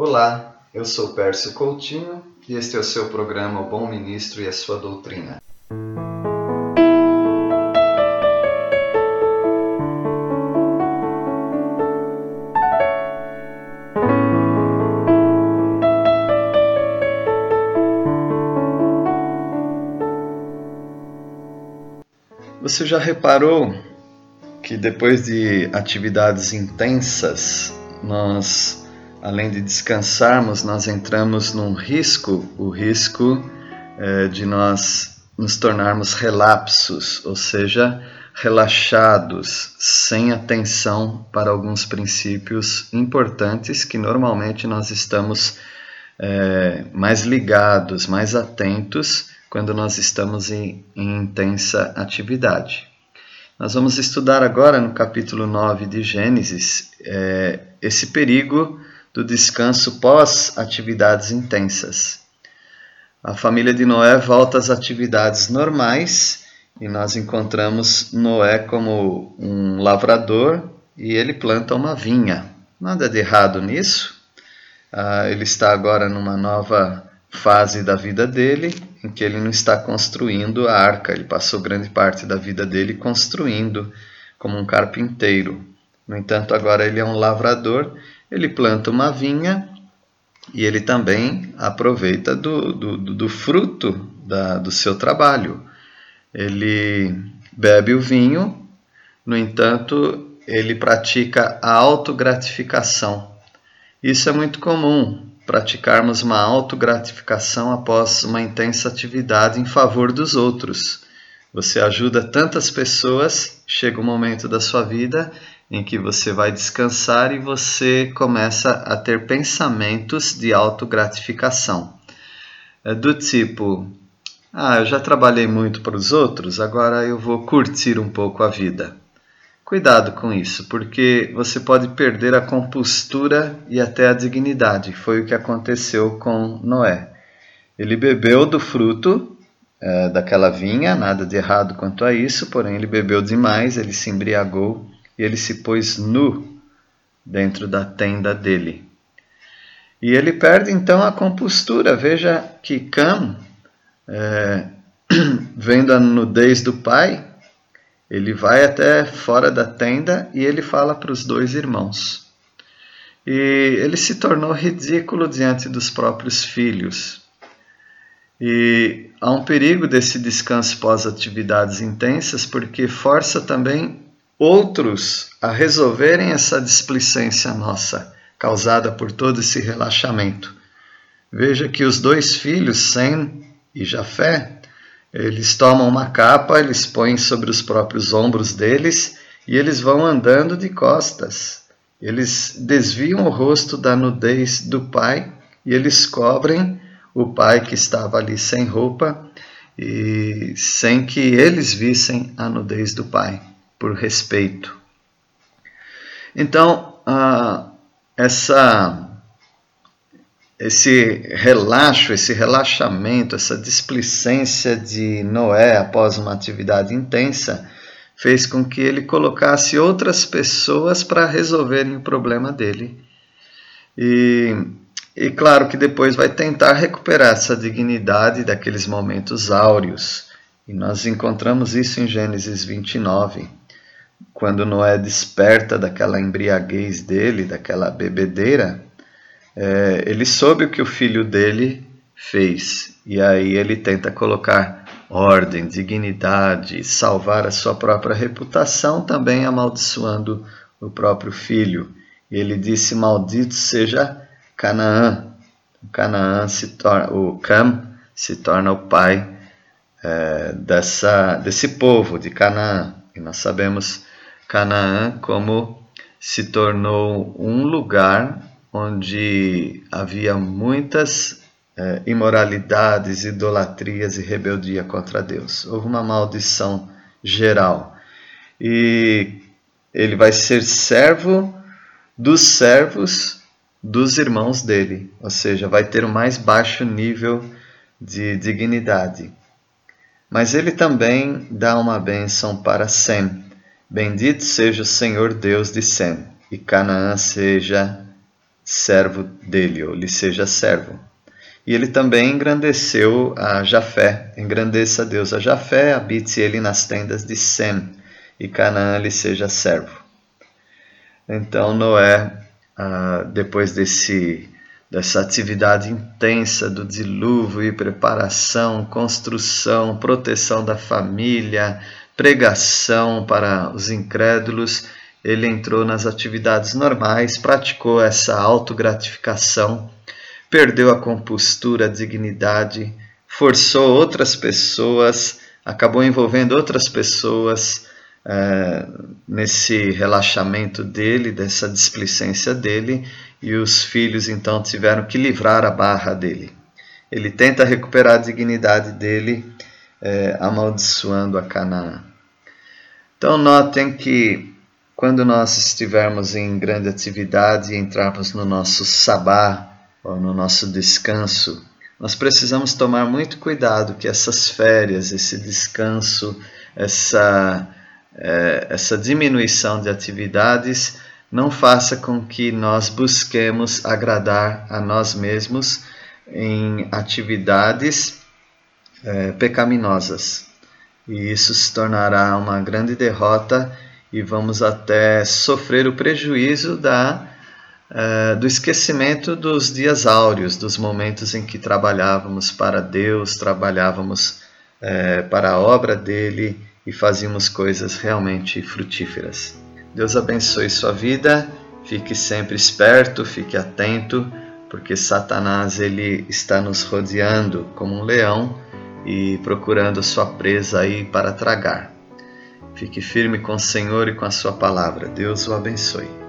Olá, eu sou Pércio Coutinho e este é o seu programa O Bom Ministro e a Sua Doutrina. Você já reparou que depois de atividades intensas, nós além de descansarmos, nós entramos num risco, o risco é, de nós nos tornarmos relapsos, ou seja, relaxados, sem atenção para alguns princípios importantes que normalmente nós estamos é, mais ligados, mais atentos quando nós estamos em, em intensa atividade. Nós vamos estudar agora no capítulo 9 de Gênesis é, esse perigo do descanso pós atividades intensas. A família de Noé volta às atividades normais e nós encontramos Noé como um lavrador e ele planta uma vinha. Nada de errado nisso. Ah, ele está agora numa nova fase da vida dele em que ele não está construindo a arca, ele passou grande parte da vida dele construindo como um carpinteiro. No entanto, agora ele é um lavrador ele planta uma vinha e ele também aproveita do, do, do fruto da, do seu trabalho. Ele bebe o vinho, no entanto, ele pratica a autogratificação. Isso é muito comum, praticarmos uma autogratificação após uma intensa atividade em favor dos outros. Você ajuda tantas pessoas, chega um momento da sua vida em que você vai descansar e você começa a ter pensamentos de autogratificação. É do tipo: ah, eu já trabalhei muito para os outros, agora eu vou curtir um pouco a vida. Cuidado com isso, porque você pode perder a compostura e até a dignidade. Foi o que aconteceu com Noé. Ele bebeu do fruto é, daquela vinha, nada de errado quanto a isso, porém ele bebeu demais, ele se embriagou e ele se pôs nu dentro da tenda dele. E ele perde então a compostura. Veja que Cam, é, vendo a nudez do pai, ele vai até fora da tenda e ele fala para os dois irmãos. E ele se tornou ridículo diante dos próprios filhos. E há um perigo desse descanso pós atividades intensas, porque força também outros a resolverem essa displicência nossa, causada por todo esse relaxamento. Veja que os dois filhos, Sem e Jafé, eles tomam uma capa, eles põem sobre os próprios ombros deles e eles vão andando de costas. Eles desviam o rosto da nudez do pai e eles cobrem o pai que estava ali sem roupa e sem que eles vissem a nudez do pai por respeito. Então, ah, essa esse relaxo, esse relaxamento, essa displicência de Noé após uma atividade intensa fez com que ele colocasse outras pessoas para resolverem o problema dele. E, e claro que depois vai tentar recuperar essa dignidade daqueles momentos áureos. E nós encontramos isso em Gênesis 29 quando Noé desperta daquela embriaguez dele, daquela bebedeira, é, ele soube o que o filho dele fez. E aí ele tenta colocar ordem, dignidade, salvar a sua própria reputação, também amaldiçoando o próprio filho. Ele disse: Maldito seja Canaã. Canaã se torna, o Cam se torna o pai é, dessa, desse povo de Canaã. E nós sabemos Canaã como se tornou um lugar onde havia muitas é, imoralidades, idolatrias e rebeldia contra Deus. Houve uma maldição geral. E ele vai ser servo dos servos dos irmãos dele, ou seja, vai ter o mais baixo nível de dignidade. Mas ele também dá uma bênção para Sem, Bendito seja o Senhor Deus de Sem, e Canaã seja servo dele, ou lhe seja servo. E ele também engrandeceu a Jafé, engrandeça Deus a Jafé, habite ele nas tendas de Sem, e Canaã lhe seja servo. Então Noé, ah, depois desse dessa atividade intensa do dilúvio e preparação, construção, proteção da família, pregação para os incrédulos, ele entrou nas atividades normais, praticou essa autogratificação, perdeu a compostura, a dignidade, forçou outras pessoas, acabou envolvendo outras pessoas é, nesse relaxamento dele, dessa displicência dele, e os filhos então tiveram que livrar a barra dele. Ele tenta recuperar a dignidade dele, é, amaldiçoando a Canaã. Então notem que quando nós estivermos em grande atividade e entrarmos no nosso sabá, ou no nosso descanso, nós precisamos tomar muito cuidado que essas férias, esse descanso, essa, é, essa diminuição de atividades não faça com que nós busquemos agradar a nós mesmos em atividades é, pecaminosas. E isso se tornará uma grande derrota e vamos até sofrer o prejuízo da, é, do esquecimento dos dias áureos, dos momentos em que trabalhávamos para Deus, trabalhávamos é, para a obra dele e fazíamos coisas realmente frutíferas. Deus abençoe sua vida. Fique sempre esperto, fique atento, porque Satanás ele está nos rodeando como um leão e procurando sua presa aí para tragar. Fique firme com o Senhor e com a sua palavra. Deus o abençoe.